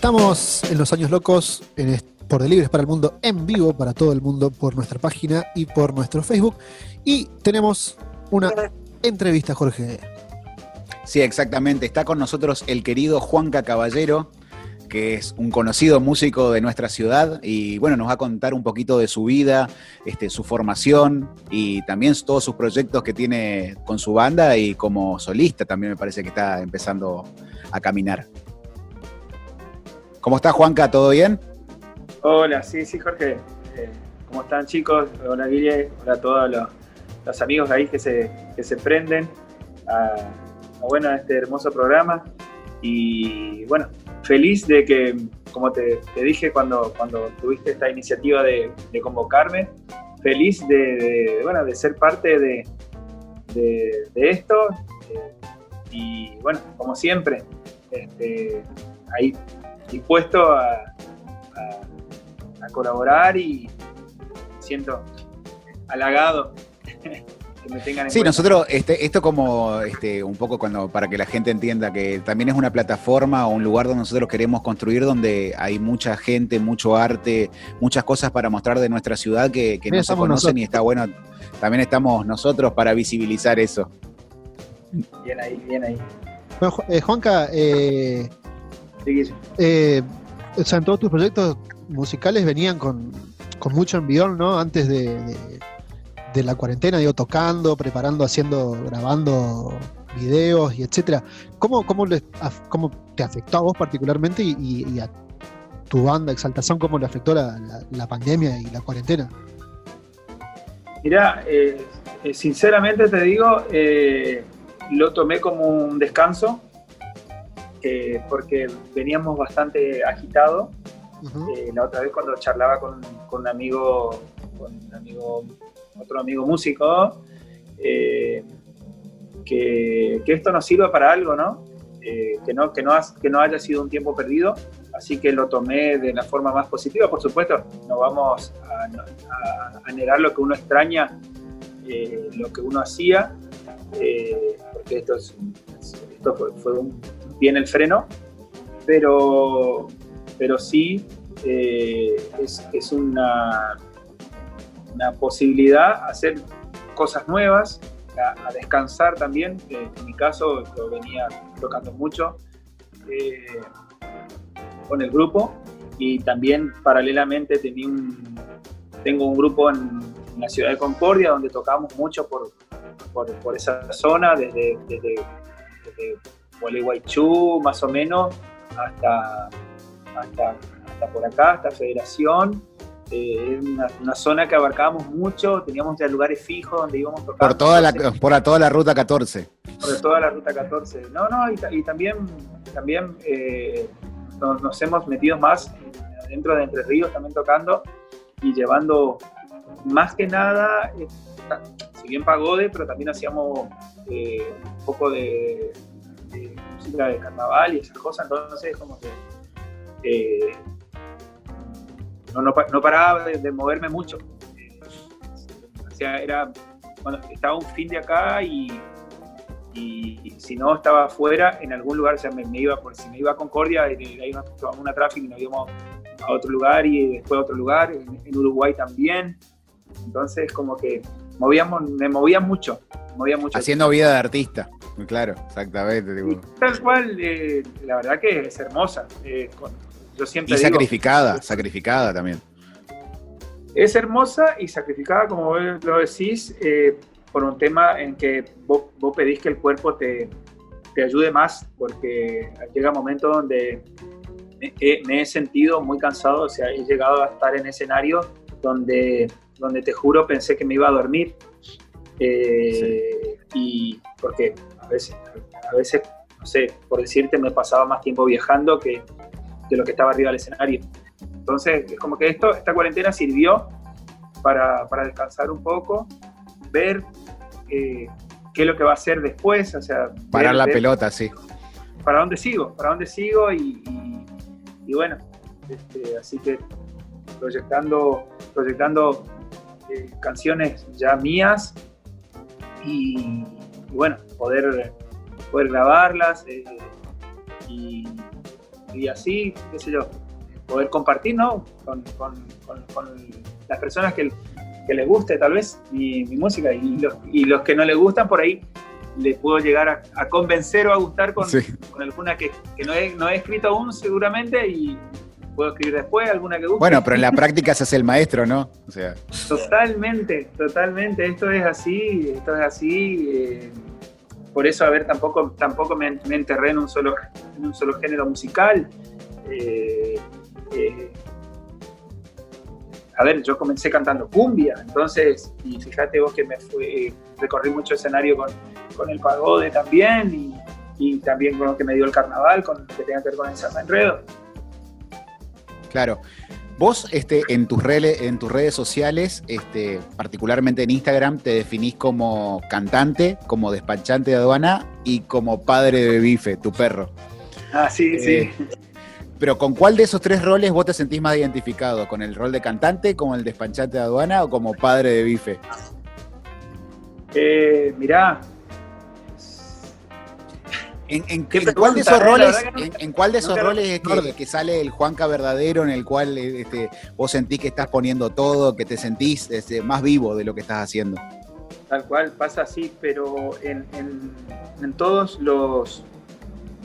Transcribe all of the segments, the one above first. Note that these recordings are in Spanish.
Estamos en los años locos por Delibres para el Mundo en vivo para todo el mundo por nuestra página y por nuestro Facebook. Y tenemos una entrevista, Jorge. Sí, exactamente. Está con nosotros el querido Juanca Caballero, que es un conocido músico de nuestra ciudad y bueno, nos va a contar un poquito de su vida, este, su formación y también todos sus proyectos que tiene con su banda y como solista también me parece que está empezando a caminar. ¿Cómo estás, Juanca? ¿Todo bien? Hola, sí, sí, Jorge. Eh, ¿Cómo están, chicos? Hola, Guille. Hola a todos los, amigos ahí que se, se prenden a, bueno, este hermoso programa. Y bueno, feliz de que, como te, dije cuando, cuando tuviste esta iniciativa de, convocarme, feliz de, bueno, de ser parte de, esto. Eh, y bueno, como siempre, este, ahí dispuesto a, colaborar y siento halagado que me tengan en Sí, nosotros, este, esto como este, un poco cuando para que la gente entienda que también es una plataforma o un lugar donde nosotros queremos construir, donde hay mucha gente, mucho arte, muchas cosas para mostrar de nuestra ciudad que, no se conocen y está bueno. También estamos nosotros para visibilizar eso. Bien ahí, bien ahí. Bueno, eh, Juanca, eh, eh, o sea, en todos tus proyectos musicales venían con, mucho envión, ¿no? Antes de, la cuarentena, digo, tocando, preparando, haciendo, grabando videos y etcétera. ¿Cómo, cómo, te afectó a vos particularmente y, a tu banda Exaltación, cómo le afectó la, pandemia y la cuarentena? Mira, eh, eh, sinceramente te digo, lo tomé como un descanso porque veníamos bastante agitados. Eh, la otra vez cuando charlaba con, un amigo, con un amigo, otro amigo músico, eh, que, esto nos sirva para algo, ¿no? Eh, que, no, que, no que no haya sido un tiempo perdido, así que lo tomé de la forma más positiva. Por supuesto, no vamos a, a, negar lo que uno extraña, lo que uno hacía, porque esto, esto fue, fue un, bien el freno, pero, pero sí eh, es, una, una posibilidad hacer cosas nuevas, a, descansar también. en mi caso, yo venía tocando mucho eh, con el grupo y también paralelamente tenía un, tengo un grupo en, la ciudad de Concordia donde tocamos mucho por, por, esa zona, desde Gualeguaychú, más o menos, hasta, hasta, por acá, hasta Federación. Eh, una, una, zona que abarcábamos mucho, teníamos ya lugares fijos donde íbamos tocando. Por toda la, por toda la ruta 14. Por toda la ruta 14. No, no, y, también, también eh, nos, hemos metido más dentro de Entre Ríos también tocando y llevando más que nada, eh, si bien pagode, pero también hacíamos un poco de, de música de carnaval y esas cosas, entonces como que eh, no, no, paraba de, moverme mucho. o sea, era, bueno, estaba un fin de acá y, y, si no estaba afuera, en algún lugar, o sea, me, iba, por si me iba a Concordia, y ahí nos tomamos una tráfico y nos íbamos a otro lugar y después a otro lugar, en, Uruguay también. Entonces, como que movíamos, me movía mucho, movía mucho. Haciendo vida de artista. Claro, exactamente. tal cual, eh, la verdad que es hermosa. Eh, yo siempre y sacrificada, sacrificada también. Es hermosa y sacrificada, como lo decís, eh, por un tema en que vos, pedís que el cuerpo te, te ayude más, porque llega un momento donde me, he sentido muy cansado, o sea, he llegado a estar en escenario donde, donde te juro pensé que me iba a dormir. Y porque veces, a veces, no sé, por decirte, me pasaba más tiempo viajando que, que lo que estaba arriba del escenario. Entonces, es como que esto, esta cuarentena sirvió para, para descansar un poco, ver eh, qué es lo que va a hacer después, o sea... Parar la pelota, sí. ¿Para dónde sigo? ¿Para dónde sigo? Y, y, bueno, este, así que proyectando, proyectando eh, canciones ya mías y, y bueno, poder, poder grabarlas eh, y, y así, qué sé yo, poder compartir, ¿no? Con, las personas que, que, les guste tal vez mi, música y los, y los que no les gustan por ahí les puedo llegar a, convencer o a gustar con, con alguna que, que no, he, no he escrito aún seguramente y puedo escribir después, alguna que guste. Bueno, pero en la práctica se hace el maestro, ¿no? O sea. Totalmente, totalmente. Esto es así, esto es así. Eh, por eso, a ver, tampoco, tampoco me, enterré en un solo, en un solo género musical. Eh, eh, a ver, yo comencé cantando cumbia, entonces, y fíjate vos que me fui, recorrí mucho escenario con, con el pagode también, y, y, también con lo que me dio el carnaval, con que tenga que ver con el Enredo. Claro. Vos este, en, tus redes, en tus redes sociales, este, particularmente en Instagram, te definís como cantante, como despachante de aduana y como padre de bife, tu perro. Ah, sí, sí. Eh, pero ¿con cuál de esos tres roles vos te sentís más identificado? ¿Con el rol de cantante, como el despachante de aduana o como padre de bife? Eh, mirá, ¿En, cuál de esos roles, en, cuál de esos roles es que, sale el Juanca verdadero en el cual este, vos sentís que estás poniendo todo, que te sentís este, más vivo de lo que estás haciendo? Tal cual, pasa así, pero en, todos los,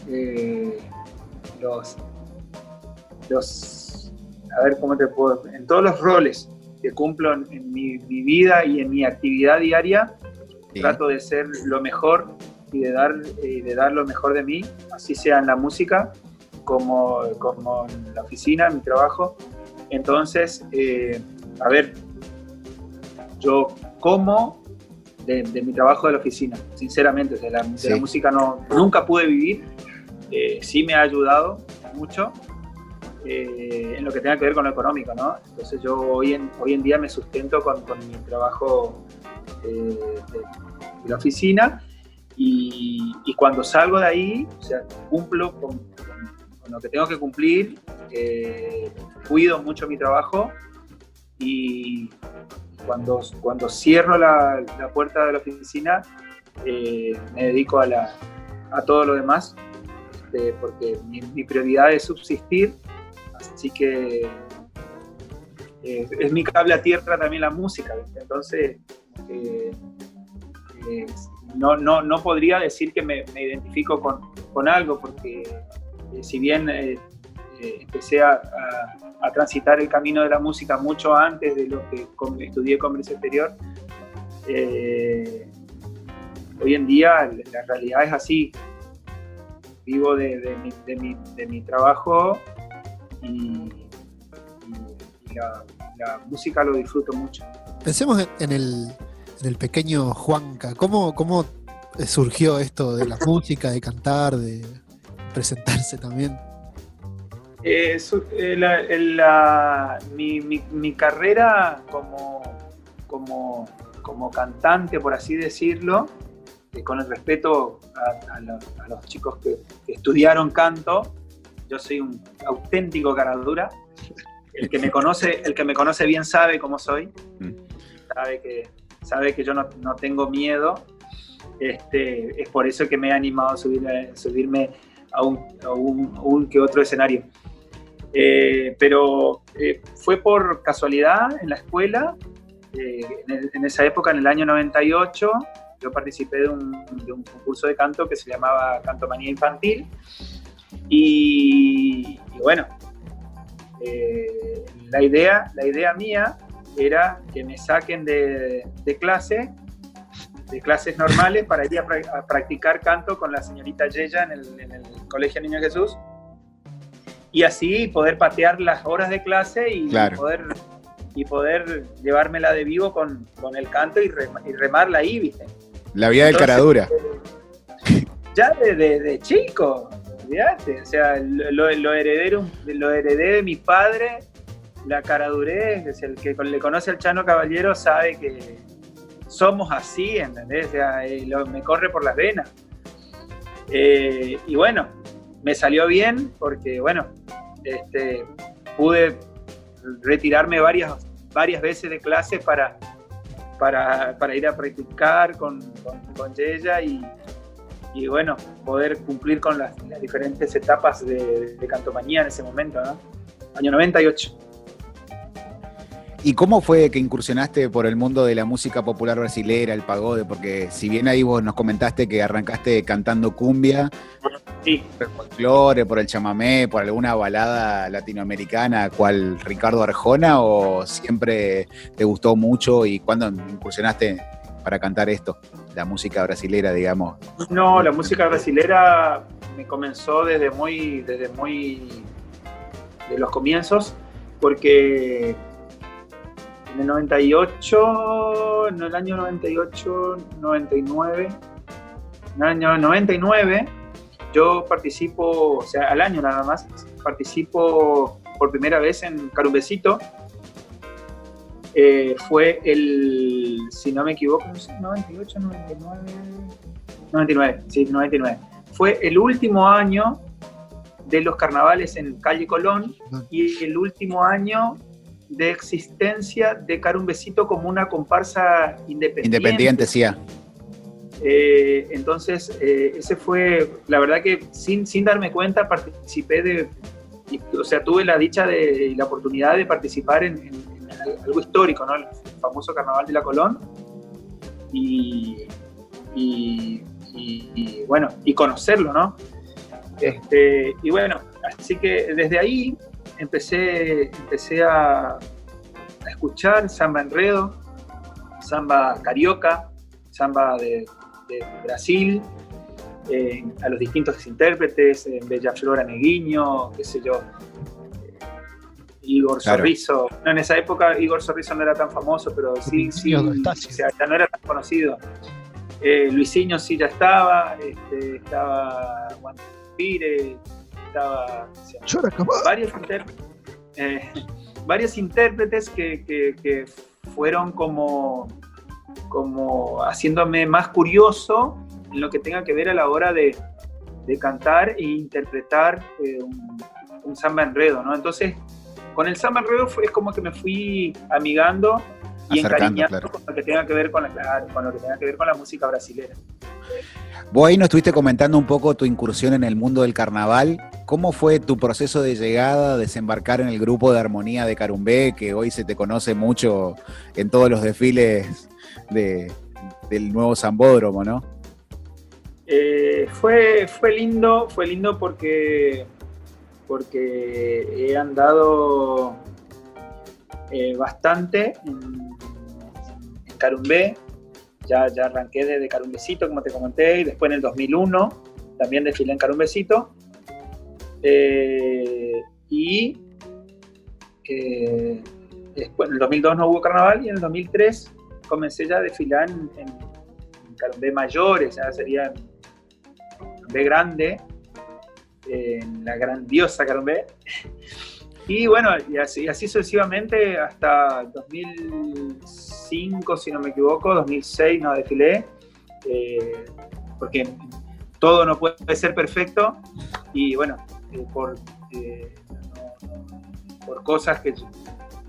eh, los, los, a ver cómo te puedo, en todos los roles que cumplo en, mi, vida y en mi actividad diaria, trato de ser lo mejor y de dar, eh, de dar lo mejor de mí, así sea en la música como, como en la oficina, en mi trabajo. Entonces, eh, a ver, yo como de, mi trabajo de la oficina, sinceramente, de la, de la música no, nunca pude vivir, eh, sí me ha ayudado mucho en lo que tenga que ver con lo económico, ¿no? Entonces yo hoy en, hoy en día me sustento con, con mi trabajo de, de, la oficina y, cuando salgo de ahí, cumplo con, lo que tengo que cumplir, eh, cuido mucho mi trabajo y cuando, cuando cierro la, puerta de la oficina, eh, me dedico a, la, a todo lo demás, este, porque mi, prioridad es subsistir, así que eh, es mi cable a tierra también la música, entonces no, no, no podría decir que me, identifico con, algo, porque eh, si bien eh, eh, empecé a, transitar el camino de la música mucho antes de lo que estudié comercio exterior, hoy en día la realidad es así. Vivo de, mi, trabajo y, la, música lo disfruto mucho. Pensemos en el, en el pequeño Juanca. ¿Cómo, ¿Cómo surgió esto de la música, de cantar, de presentarse también? Eh, eh, mi, carrera como, como, como, cantante, por así decirlo, eh, con el respeto a, los chicos que, estudiaron canto, yo soy un auténtico caradura. El que me conoce, el que me conoce bien sabe cómo soy. Mm. Sabe que sabe que yo no, no tengo miedo. Este, es por eso que me he animado a, subir, subirme a un, a un, que otro escenario. Eh, pero eh, fue por casualidad en la escuela, eh, en, esa época, en el año 98, yo participé de un, de un concurso de canto que se llamaba Canto Manía Infantil. Y, y bueno, la, idea, la idea mía era que me saquen de, clase, de clases normales, para ir a, practicar canto con la señorita Yeya en el, Colegio Niño Jesús. Y así poder patear las horas de clase y, poder, y poder llevármela de vivo con, el canto y, remarla ahí, ¿viste? La vida del caradura. ya desde de, chico, O sea, lo, lo, heredé, lo heredé de mi padre la caradurez, el que le conoce al Chano Caballero sabe que somos así, ¿entendés? Eh, me corre por las venas. Eh, y bueno, me salió bien porque, bueno, este, pude retirarme varias, varias veces de clase para, para, ir a practicar con, con, ella y, bueno, poder cumplir con las, diferentes etapas de, de, Cantomanía en ese momento, ¿no? Año 98. ¿Y cómo fue que incursionaste por el mundo de la música popular brasilera, el pagode? Porque si bien ahí vos nos comentaste que arrancaste cantando cumbia, sí. por el folclore, por el chamamé, por alguna balada latinoamericana, cual Ricardo Arjona, o siempre te gustó mucho y cuándo incursionaste para cantar esto, la música brasilera, digamos? No, la música brasilera me comenzó desde muy, desde muy de los comienzos, porque en el 98, en el año 98, 99, en el año 99, yo participo, o sea, al año nada más, participo por primera vez en Carumbecito. Eh, fue el, si no me equivoco, 98, 99, 99, sí, 99. Fue el último año de los carnavales en Calle Colón y el último año de existencia de Carumbecito como una comparsa independiente. Independiente, sí. Eh, entonces, eh, ese fue, la verdad que sin, sin darme cuenta, participé de, o sea, tuve la dicha de, y la oportunidad de participar en, algo histórico, ¿no? El famoso Carnaval de la Colón. Y, y, y, bueno, y conocerlo, ¿no? Este, y bueno, así que desde ahí empecé, empecé a, escuchar samba enredo, samba carioca, samba de, Brasil, eh, a los distintos intérpretes, en Bella Flora Neguiño, qué sé yo, eh, Igor Sorriso. en esa época Igor Sorriso no era tan famoso, pero sí, sí, ya no era tan conocido. Eh, Luisinho sí ya estaba, este, estaba Juan Pire, varios, intérpretes, eh, varios intérpretes que, fueron como, como haciéndome más curioso en lo que tenga que ver a la hora de, cantar e interpretar eh, un, samba enredo, ¿no? Entonces, con el samba enredo fue, es como que me fui amigando y encariñando con lo que tenga que ver con la, con lo que tenga que ver con la música brasileña. Vos ahí nos estuviste comentando un poco tu incursión en el mundo del carnaval. ¿Cómo fue tu proceso de llegada, desembarcar en el grupo de armonía de Carumbé, que hoy se te conoce mucho en todos los desfiles del nuevo Zambódromo, no? Eh, fue, fue lindo, fue lindo porque, porque he andado eh, bastante en, en Carumbé, ya, ya arranqué desde Carumbecito, como te comenté, y después en el 2001 también desfilé en Carumbecito. Eh, y eh, después, en el 2002 no hubo carnaval y en el 2003 comencé ya a desfilar en, en, Carumbé mayores, ya sería Carumbé grande, en la grandiosa Carumbé. Y bueno, y así, así sucesivamente hasta 2005, si no me equivoco, 2006 no desfilé, eh, porque todo no puede ser perfecto y bueno, eh, por, eh, por cosas que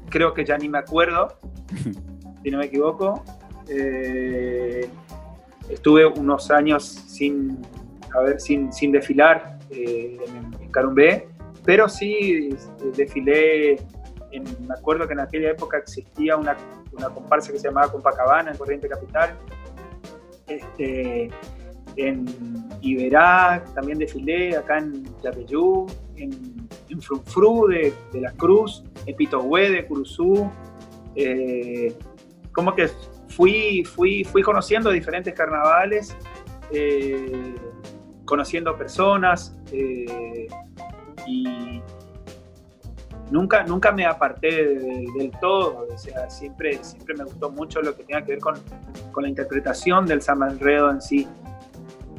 creo que ya ni me acuerdo, si no me equivoco, estuve unos años sin, a ver, sin, sin desfilar en, en Carumbé pero sí este, desfilé, me acuerdo que en aquella época existía una, comparsa que se llamaba Compacabana en Corriente Capital. Este, en Iberak también desfilé, acá en Yapeyú, en, en Frunfru de, La Cruz, en Pitohue de Curuzú. Eh, como que fui, fui, fui conociendo diferentes carnavales, eh, conociendo personas. Eh, y nunca, nunca me aparté del todo, o sea, siempre, siempre me gustó mucho lo que tenga que ver con, con la interpretación del samba enredo en sí.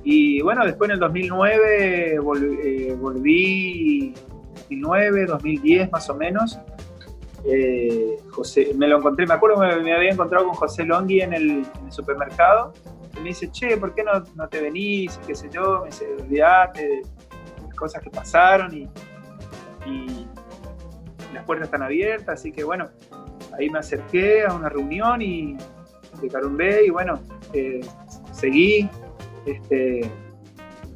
Y bueno, después en el 2009 volví, 2009, 2010 más o menos. Eh, José, me lo encontré, me acuerdo que me, había encontrado con José Longhi en el, supermercado y me dice, che, ¿por qué no, no te venís? qué sé yo, me dice, olvidate cosas que pasaron y, las puertas están abiertas, así que bueno, ahí me acerqué a una reunión y de Carumbé y bueno, eh, seguí este,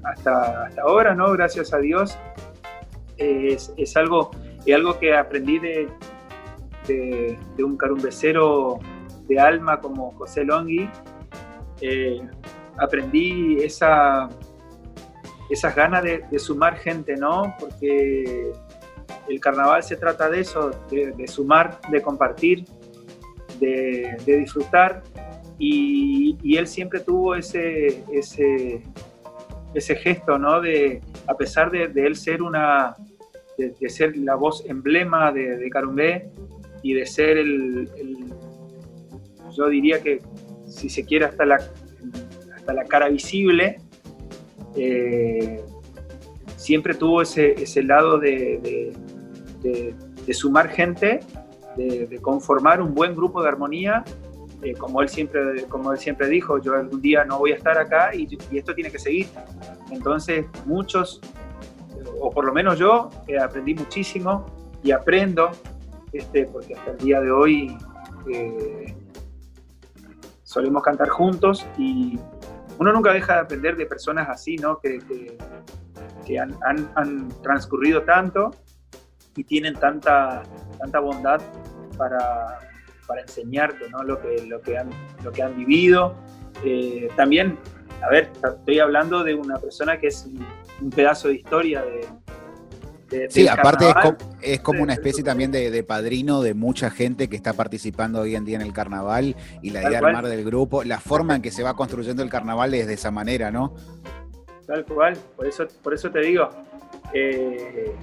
hasta, hasta ahora, ¿no? Gracias a Dios. Es, es algo, es algo que aprendí de, de, un carumbecero de alma como José Longhi. Eh, aprendí esa, esas ganas de, sumar gente, ¿no? Porque el carnaval se trata de eso, de, sumar, de compartir, de, disfrutar. Y, él siempre tuvo ese, ese, ese gesto, ¿no? De, a pesar de, él ser una, de, ser la voz emblema de, de Carumbé y de ser el, yo diría que si se quiere hasta la, hasta la cara visible, eh, siempre tuvo ese, ese lado de, de, sumar gente, de, conformar un buen grupo de armonía. Eh, como, él siempre, como él siempre dijo, yo algún día no voy a estar acá y, esto tiene que seguir. Entonces, muchos, o por lo menos yo, eh, aprendí muchísimo y aprendo, este, porque hasta el día de hoy solemos cantar juntos y uno nunca deja de aprender de personas así, ¿no? Que, que, han, han, transcurrido tanto y tienen tanta, tanta bondad para, para enseñarte, ¿no? Lo que, lo que, han, lo que han vivido. Eh, también, a ver, estoy hablando de una persona que es un pedazo de historia de, sí, aparte es, como una especie también de, padrino de mucha gente que está participando hoy en día en el carnaval y la idea de armar del grupo, la forma en que se va construyendo el carnaval es de esa manera, ¿no? Tal cual, por eso, por eso te digo, eh,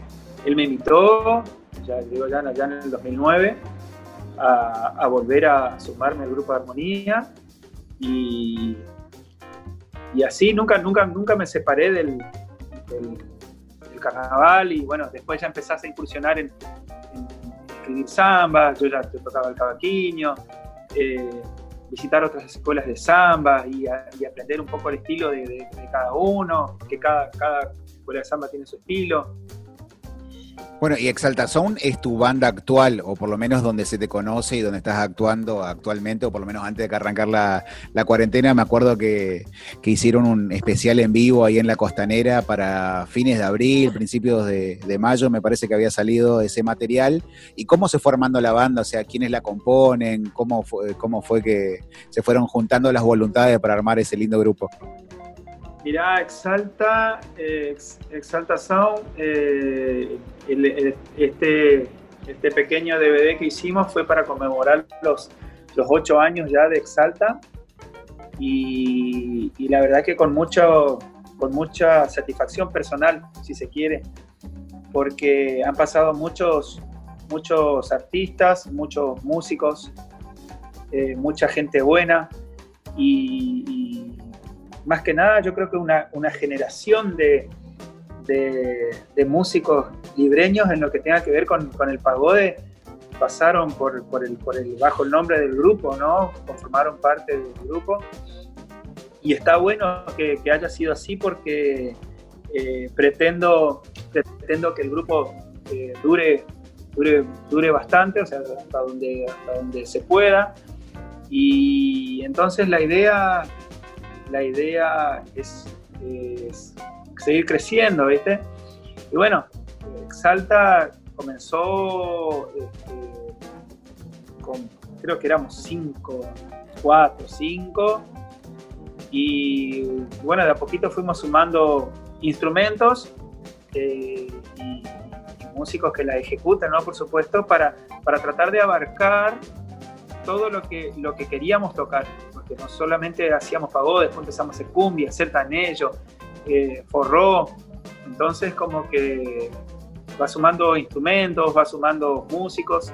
él me invitó, ya digo ya, en el 2009, a, volver a sumarme al grupo de armonía. Y, y así nunca, nunca, nunca me separé del carnaval. Y bueno, después ya empezás a incursionar en, escribir samba, yo ya tocaba el cavaquinho, eh, visitar otras escuelas de samba y, aprender un poco el estilo de, cada uno, que cada, cada escuela de samba tiene su estilo. Bueno, y Exalta Sound es tu banda actual, o por lo menos donde se te conoce y donde estás actuando actualmente, o por lo menos antes de que arrancar la, cuarentena. Me acuerdo que, hicieron un especial en vivo ahí en la costanera para fines de abril, principios de, mayo, me parece que había salido ese material. ¿Y cómo se fue armando la banda? O sea, ¿quiénes la componen? ¿Cómo fue, cómo fue que se fueron juntando las voluntades para armar ese lindo grupo? Mirá, Exalta, Exalta Sound, eh, este, este pequeño DVD que hicimos fue para conmemorar los, los ocho años ya de Exalta. Y, la verdad que con, mucho, con mucha satisfacción personal, si se quiere, porque han pasado muchos, muchos artistas, muchos músicos, eh, mucha gente buena y más que nada yo creo que una, una generación de, de, músicos libreños en lo que tenga que ver con, con el pagode pasaron por, por, el, por el, bajo el nombre del grupo, ¿no? Conformaron parte del grupo. Y está bueno que, que haya sido así porque eh, pretendo, pretendo que el grupo eh, dure, dure, dure bastante, o sea, hasta donde, hasta donde se pueda. Y entonces la idea la idea es, seguir creciendo, ¿viste? Y bueno, Exalta comenzó este, con, creo que éramos cinco, cuatro, cinco, y bueno, de a poquito fuimos sumando instrumentos y, músicos que la ejecutan, ¿no? Por supuesto, para, para tratar de abarcar todo lo que, lo que queríamos tocar no solamente hacíamos pagode, después empezamos a hacer cumbia, hacer tanello, eh, forró, entonces como que va sumando instrumentos, va sumando músicos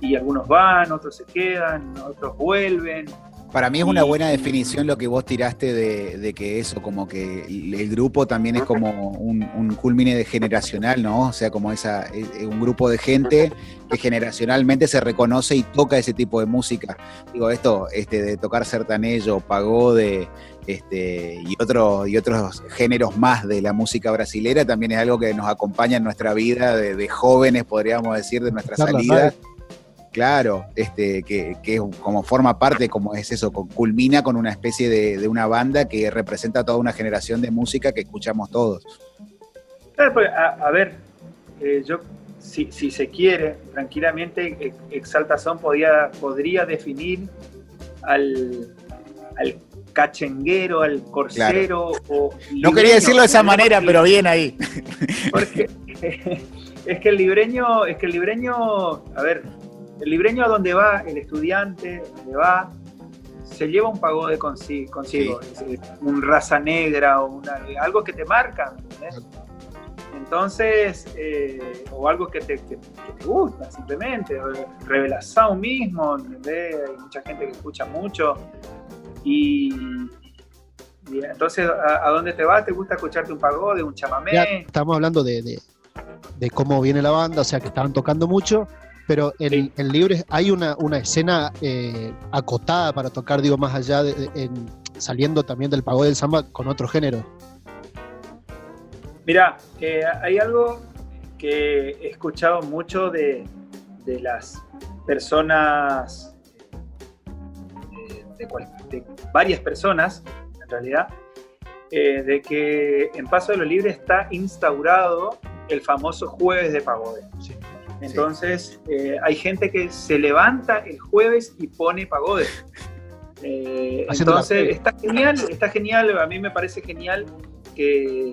y algunos van, otros se quedan, otros vuelven, para mí es una buena definición lo que vos tiraste de, que eso, como que el, grupo también es como un, un, culmine de generacional, ¿no? O sea, como esa, un grupo de gente que generacionalmente se reconoce y toca ese tipo de música. Digo, esto este, de tocar sertanello, pagode, este, y, otro, y otros géneros más de la música brasilera también es algo que nos acompaña en nuestra vida de, jóvenes, podríamos decir, de nuestra salida. Claro, este, que, que, como forma parte, como es eso, culmina con una especie de, una banda que representa toda una generación de música que escuchamos todos. Pues, a, ver, eh, yo, si, se quiere, tranquilamente, Exaltación podía, podría definir al, al cachenguero, al corsero. O no quería decirlo de esa manera, pero bien ahí. Porque es que el libreño, es que el libreño, a ver, el libreño a donde va, el estudiante, donde va, se lleva un pagode consigo, consigo un raza negra o algo que te marca. Entonces, eh, o algo que te, gusta simplemente, revelación mismo, hay mucha gente que escucha mucho y, entonces, ¿a, dónde te vas? ¿Te gusta escucharte un pagode, un chamamé? estamos hablando de, de, cómo viene la banda, o sea que estaban tocando mucho, pero en, en Libres hay una, una escena eh, acotada para tocar, digo, más allá, de, saliendo también del pago del samba con otro género. Mira, eh, hay algo que he escuchado mucho de, las personas, eh, de, varias personas, en realidad, de que en Paso de los Libres está instaurado el famoso jueves de pagode. Sí. Entonces, eh, hay gente que se levanta el jueves y pone pagode. Eh, entonces, está genial, está genial, a mí me parece genial que,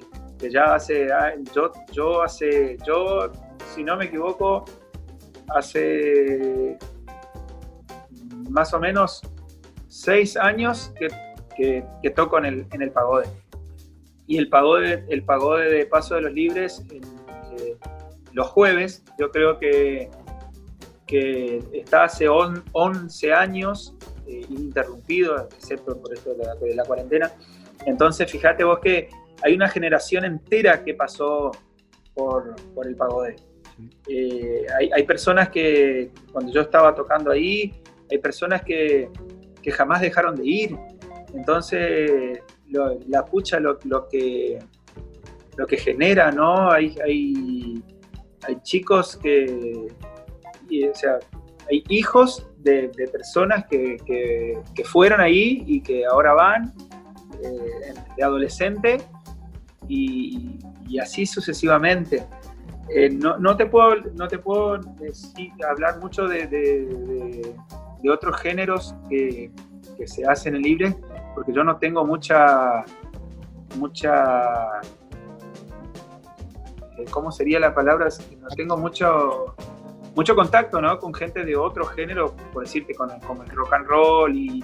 ya hace, ah, yo, yo hace, yo, si no me equivoco, hace más o menos seis años que, toco en el, en el pagode. Y el pagode, el pagode de Paso de los Libres, los jueves, yo creo que, que está hace 11 años eh, ininterrumpido, excepto por esto de la, cuarentena. Entonces, fíjate vos que hay una generación entera que pasó por, el pagode. Eh, hay, personas que, cuando yo estaba tocando ahí, hay personas que, jamás dejaron de ir. Entonces, la pucha lo, que, lo que genera, ¿no? Hay, hay, hay chicos que, o sea, hay hijos de, personas que, que, fueron ahí y que ahora van eh, de adolescente y, así sucesivamente. Eh, no, te puedo, no te puedo hablar mucho de, de, otros géneros que, se hacen en libre, porque yo no tengo mucha, mucha ¿cómo sería la palabra? No tengo mucho, mucho contacto ¿no? con gente de otro género, por decirte, con, como el rock and roll y,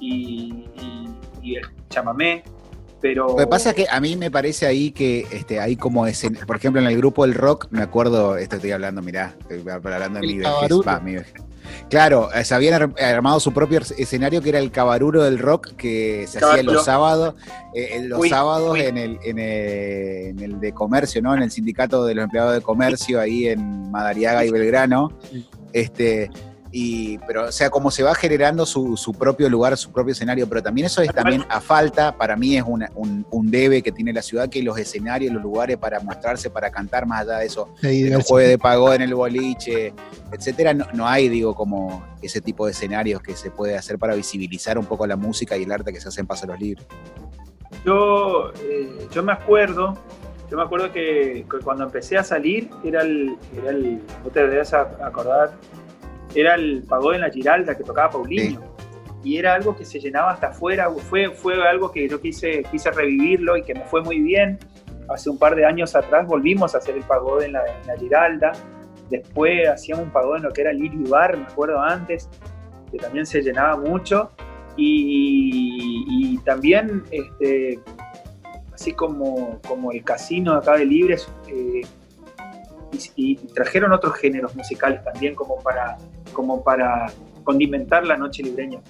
y, el chamamé. Pero... Lo que pasa es que a mí me parece ahí que este, hay como ese, por ejemplo, en el grupo del rock, me acuerdo, esto estoy hablando, mirá, estoy hablando de mi vejez, Claro, eh, se habían armado su propio escenario que era el cabaruro del rock que se hacía los sábados, eh, los sábados En, el, en, el, de comercio, ¿no? En el sindicato de los empleados de comercio ahí en Madariaga y Belgrano. Este, y, pero, o sea, como se va generando su, propio lugar, su propio escenario, pero también eso es también a falta, para mí es un, debe que tiene la ciudad, que los escenarios, los lugares para mostrarse, para cantar, más allá de eso, el jueves de pagó en el boliche, etcétera, no, hay, digo, como ese tipo de escenarios que se puede hacer para visibilizar un poco la música y el arte que se hace en Paso los Libres. Yo, eh, yo me acuerdo, yo me acuerdo que, cuando empecé a salir, era el, era el, no te debes acordar, era el pagode en la Giralda que tocaba Paulinho. Y era algo que se llenaba hasta afuera, fue, fue algo que yo quise, quise revivirlo y que me fue muy bien. Hace un par de años atrás volvimos a hacer el pagode en la, Giralda. Después hacíamos un pagode en lo que era Lili Bar, me acuerdo antes, que también se llenaba mucho. Y, también, este, así como, como el casino acá de Libres, eh, y, trajeron otros géneros musicales también como para, como para condimentar la noche libreña.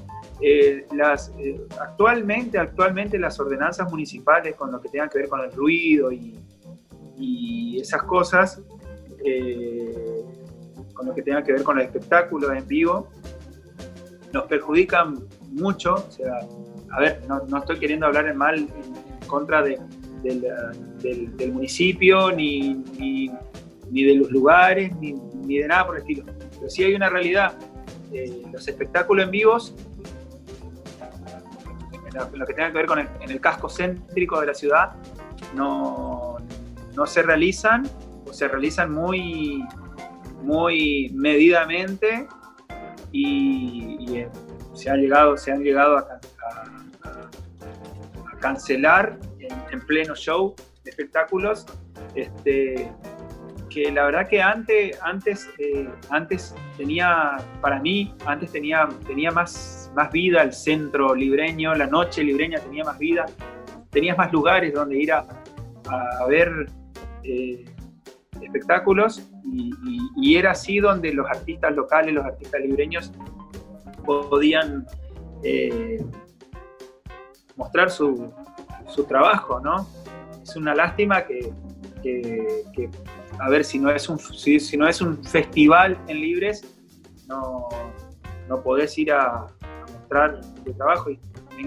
Eh, las, eh, actualmente, actualmente las ordenanzas municipales con lo que tengan que ver con el ruido y, esas cosas, eh, con lo que tengan que ver con el espectáculo en vivo, nos perjudican mucho. O sea, a ver, no, no estoy queriendo hablar en mal en, contra de, del, del, municipio ni, ni, ni de los lugares, ni, ni de nada por el estilo. Pero sí hay una realidad. Eh, los espectáculos en vivos, en lo, que tenga que ver con el, en el casco céntrico de la ciudad, no, no se realizan o se realizan muy, muy medidamente y, eh, se, ha llegado, se han llegado a, cancelar en, pleno show de espectáculos este, que la verdad que antes, antes, eh, antes tenía, para mí, antes tenía, tenía más, más vida el centro libreño, la noche libreña tenía más vida, tenías más lugares donde ir a, ver eh, espectáculos y, era así donde los artistas locales, los artistas libreños podían eh, mostrar su, su, trabajo, ¿no? Es una lástima que, a ver, si no es un, si, no es un festival en Libres, no, no podés ir a, mostrar tu trabajo. Y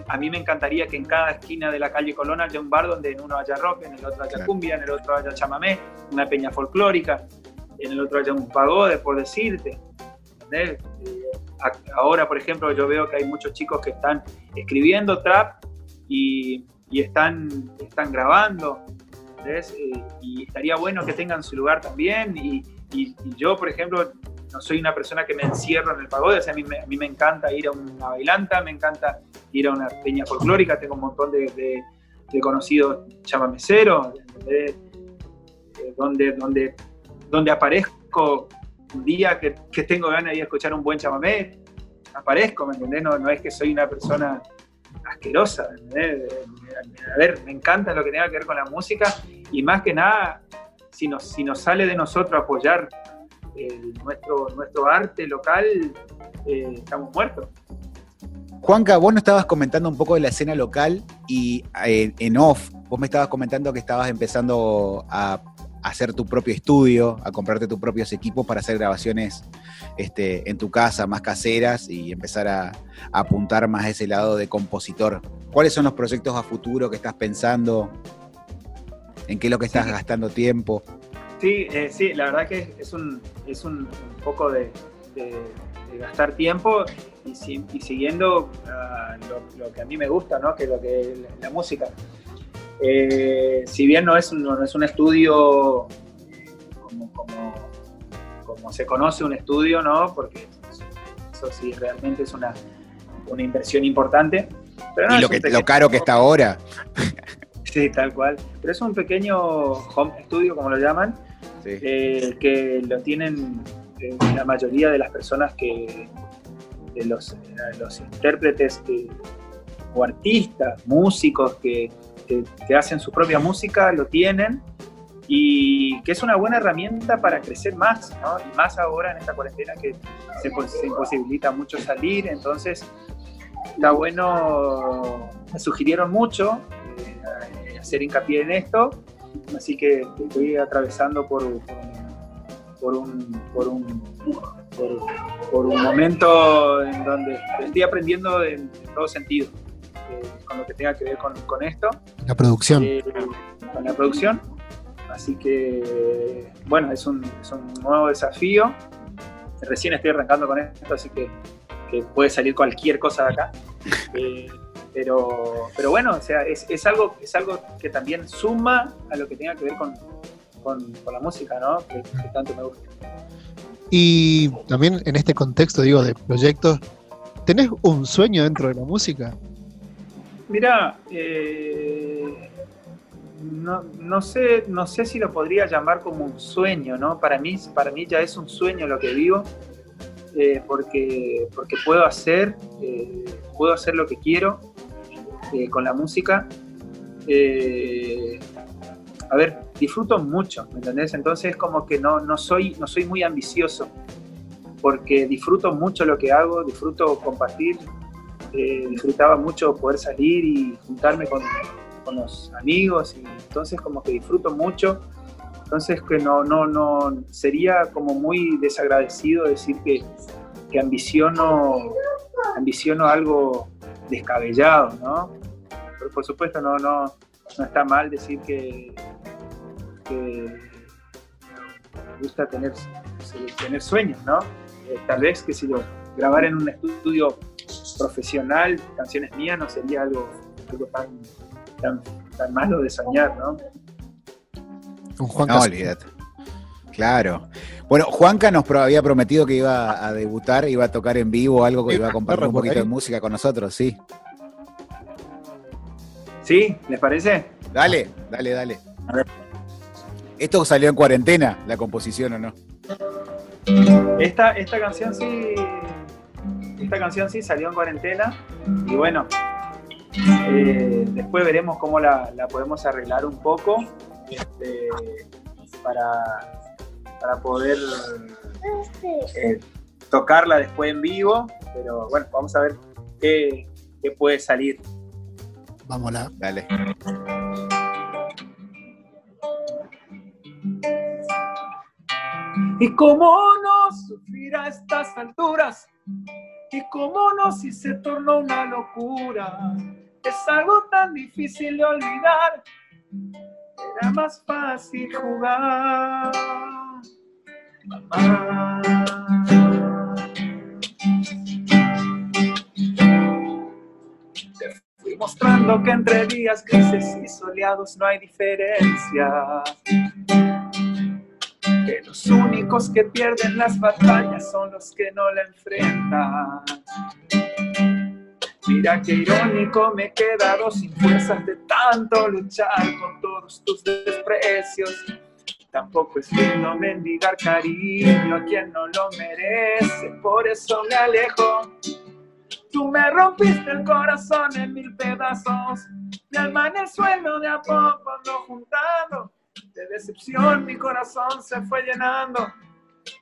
a mí me encantaría que en cada esquina de la calle Colón haya un bar donde en uno haya rock, en el otro haya cumbia, en el otro haya chamamé, una peña folclórica, en el otro haya un pagode, por decirte. Eh, ahora, por ejemplo, yo veo que hay muchos chicos que están escribiendo trap y, están, están grabando. Eh, y estaría bueno que tengan su lugar también. Y, yo, por ejemplo, no soy una persona que me encierro en el pagode, o sea, a mí, a mí me encanta ir a una bailanta, me encanta ir a una peña folclórica, tengo un montón de, conocidos chamameceros, eh, donde, donde, donde aparezco un día que, tengo ganas de ir a escuchar un buen chamamé, aparezco, ¿me? No, es que soy una persona asquerosa, A ver, me encanta lo que tenga que ver con la música y más que nada, si nos, si nos sale de nosotros apoyar nuestro, nuestro arte local, eh, estamos muertos. Juanca, vos nos estabas comentando un poco de la escena local y eh, en off, vos me estabas comentando que estabas empezando a hacer tu propio estudio, a comprarte tus propios equipos para hacer grabaciones este, en tu casa, más caseras y empezar a, apuntar más a ese lado de compositor. ¿Cuáles son los proyectos a futuro que estás pensando? ¿En qué es lo que estás gastando tiempo? Sí, eh, sí, la verdad que es un, es un, poco de, gastar tiempo y, siguiendo ah, lo, que a mí me gusta, ¿no? que es lo que la música. Eh, si bien no es, no, es un estudio como, como, se conoce un estudio, ¿no? porque eso sí realmente es una, una inversión importante. Pero y lo, que, lo caro que está ahora. Sí, tal cual. Pero es un pequeño home studio, como lo llaman, eh, que lo tienen eh, la mayoría de las personas que, de los, los intérpretes o artistas, músicos que, que, hacen su propia música, lo tienen y que es una buena herramienta para crecer más, ¿no? Y más ahora en esta cuarentena que se, se imposibilita mucho salir, entonces está bueno, me sugirieron mucho eh, hacer hincapié en esto, así que estoy atravesando por, por, un, por, un, por, un momento en donde estoy aprendiendo en, todo sentido, con lo que tenga que ver con, con esto. La producción. Eh, con la producción. Así que, bueno, es un, es un, nuevo desafío. Recién estoy arrancando con esto, así que, que puede salir cualquier cosa de acá. Eh, pero, pero bueno, o sea, es, es, algo, es algo que también suma a lo que tenga que ver con, con, la música, ¿no? Que, tanto me gusta. Y también en este contexto, digo, de proyectos, ¿tenés un sueño dentro de la música? Mira, eh, no, no, sé, no sé si lo podría llamar como un sueño, ¿no? Para mí, para mí ya es un sueño lo que vivo, eh, porque, porque puedo hacer, eh, puedo hacer lo que quiero con la música. a ver, disfruto mucho, ¿me entendés? Entonces como que no, no, soy, no soy muy ambicioso, porque disfruto mucho lo que hago, disfruto compartir, disfrutaba mucho poder salir y juntarme con, con, los amigos y entonces como que disfruto mucho. Entonces que no, no, no, sería como muy desagradecido decir que, que ambiciono, ambiciono algo descabellado, ¿no? Pero por supuesto no, no, no está mal decir que, que me gusta tener, tener sueños, ¿no? Eh, tal vez que si lo grabar en un estudio profesional canciones mías no sería algo, algo tan, tan, malo de soñar, ¿no? Juan no, olvídate. Claro. Bueno, Juanca nos había prometido que iba a debutar, iba a tocar en vivo algo, que iba a compartir un poquito de música con nosotros, sí. ¿Sí? ¿Les parece? Dale, dale, dale. ¿Esto salió en cuarentena, la composición o no? Esta, esta canción sí. Esta canción sí salió en cuarentena. Y bueno, eh, después veremos cómo la, podemos arreglar un poco. Este, para, para poder eh, tocarla después en vivo. Pero bueno, vamos a ver qué, qué puede salir. Vámonos. Dale. Y cómo no sufrir a estas alturas, y cómo no si se tornó una locura, es algo tan difícil de olvidar, era más fácil jugar. Mamá. mostrando que entre días grises y soleados no hay diferencia. Que los únicos que pierden las batallas son los que no la enfrentan. Mira qué irónico me he quedado sin fuerzas de tanto luchar con todos tus desprecios. Tampoco es no mendigar cariño a quien no lo merece, por eso me alejo Tú me rompiste el corazón en mil pedazos, mi alma en el suelo de a poco ando juntando. De decepción mi corazón se fue llenando.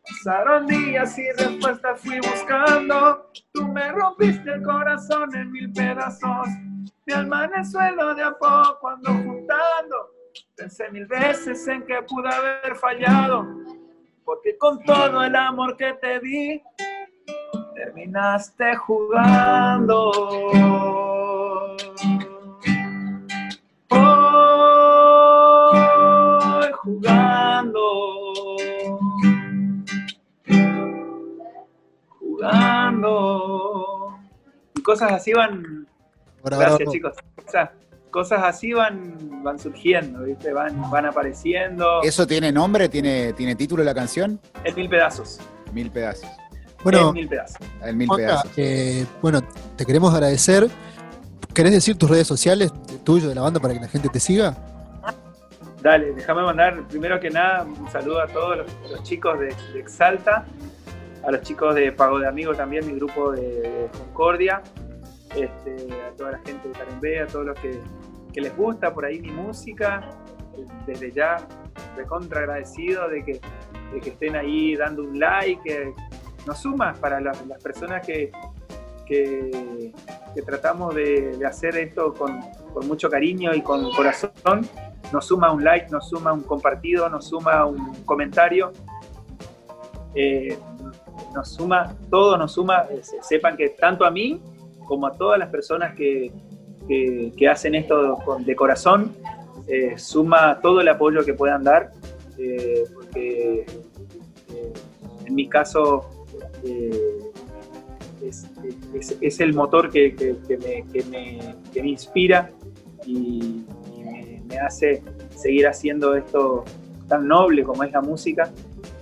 Pasaron días y respuestas fui buscando. Tú me rompiste el corazón en mil pedazos, mi alma en el suelo de a poco ando juntando. Pensé mil veces en que pude haber fallado, porque con todo el amor que te di, terminaste jugando. Cosas así van. Gracias, chicos. Cosas, así van, van surgiendo, ¿viste? Van, van apareciendo. ¿Eso tiene nombre? ¿Tiene, ¿Tiene título la canción? En mil pedazos. Mil pedazos. Bueno, en mil pedazos. En mil pedazos. Eh, bueno, te queremos agradecer. ¿Querés decir tus redes sociales tuyo de la banda para que la gente te siga? Dale, déjame mandar primero que nada un saludo a todos los, chicos de, Exalta, a los chicos de Pago de Amigos también, mi grupo de, Concordia, este, a toda la gente de Tarembé, a todos los que, les gusta por ahí mi música. Desde ya, recontra agradecido de que, de que estén ahí dando un like, nos suma para las, personas que, que, tratamos de, hacer esto con, mucho cariño y con corazón. Nos suma un like, nos suma un compartido, nos suma un comentario. Eh, nos suma, todo nos suma, eh, sepan que tanto a mí como a todas las personas que, hacen esto de corazón, eh, suma todo el apoyo que puedan dar, porque en mi caso eh, es, el motor que, me, inspira y, me, hace seguir haciendo esto tan noble como es la música.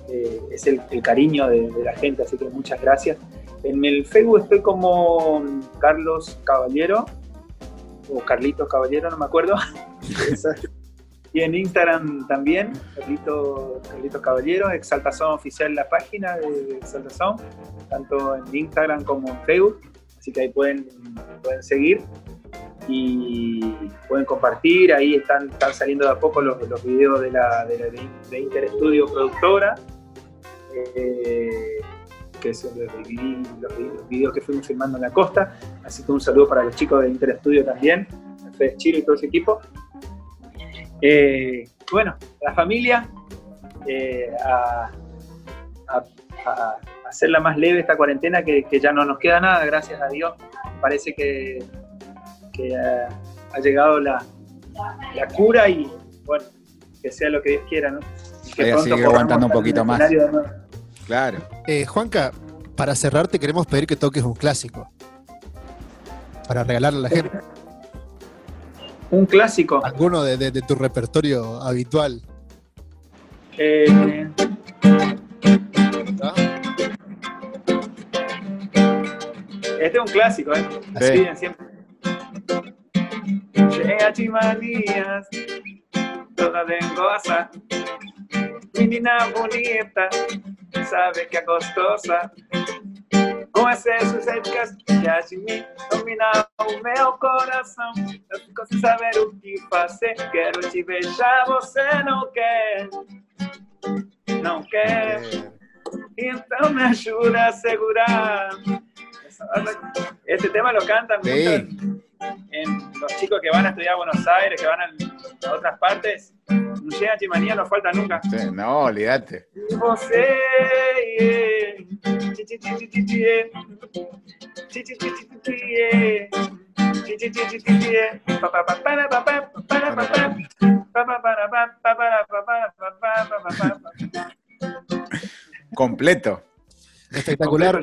Eh, es el, cariño de, la gente, así que muchas gracias. En el Facebook estoy como Carlos Caballero, o Carlitos Caballero, no me acuerdo. Y en Instagram también, Carlito, Carlito Caballero, Exaltación Oficial la página de Exaltación, tanto en Instagram como en Facebook. Así que ahí pueden, pueden seguir y pueden compartir. Ahí están, están saliendo de a poco los, los videos de, la, de, de Interestudio Productora, eh, que son los, los, videos que fuimos filmando en la costa. Así que un saludo para los chicos de Interestudio también, Fede Chiro y todo ese equipo. Eh, bueno, la familia, eh, a, hacerla más leve esta cuarentena, que, ya no nos queda nada, gracias a Dios. Parece que, ha, llegado la, cura y bueno, que sea lo que Dios quiera, ¿no? que aguantando un poquito más. Claro. Eh, Juanca, para cerrar te queremos pedir que toques un clásico. Para regalarle a la gente. Un clásico. Alguno de, tu repertorio habitual. Eh, este es un clásico, ¿eh? Así siempre. Llega chimanías, toda dengosa. Menina bonita, sabe que é gostosa. Com excessos éticas já de mim dominar o meu coração. Eu fico sem saber o que fazer. Quero te beijar, você não quer. Não quer. Então me ajuda a segurar. Este tema lo cantan mucho en, los chicos que van a estudiar a Buenos Aires, que van a, otras partes. No llega Chimanía, no falta nunca. no, olvídate. Completo. Espectacular.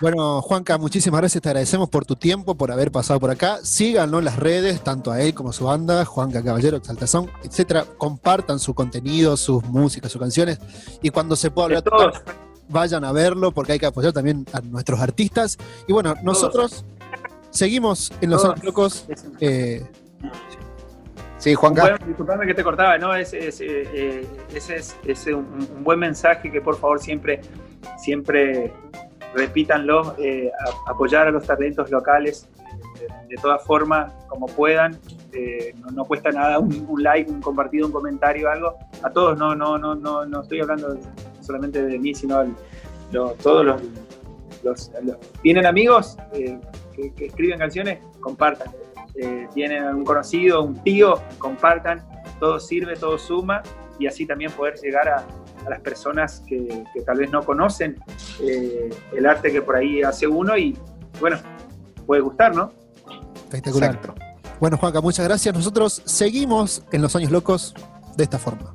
Bueno, Juanca, muchísimas gracias. Te agradecemos por tu tiempo, por haber pasado por acá. Síganlo en las redes, tanto a él como a su banda, Juanca Caballero, Exaltación, etcétera. Compartan su contenido, sus músicas, sus canciones. Y cuando se pueda hablar, vayan a verlo, porque hay que apoyar también a nuestros artistas. Y bueno, nosotros seguimos en Los Años Locos. Eh, Sí, Juanca. disculpame que te cortaba, ¿no? Ese, eh, es, un, buen mensaje que por favor siempre, siempre repítanlo, eh, apoyar a los talentos locales de, todas formas, como puedan. Eh, no, cuesta nada un, like, un compartido, un comentario, algo. A todos, no, no, no, no, no estoy hablando solamente de mí, sino todos los, los, ¿Tienen amigos que escriben canciones? Compartan eh, tienen un conocido, un tío, compartan, todo sirve, todo suma y así también poder llegar a, las personas que, tal vez no conocen eh, el arte que por ahí hace uno y bueno, puede gustar, ¿no? Espectacular. Bueno, Juanca, muchas gracias. Nosotros seguimos en Los Años Locos de esta forma.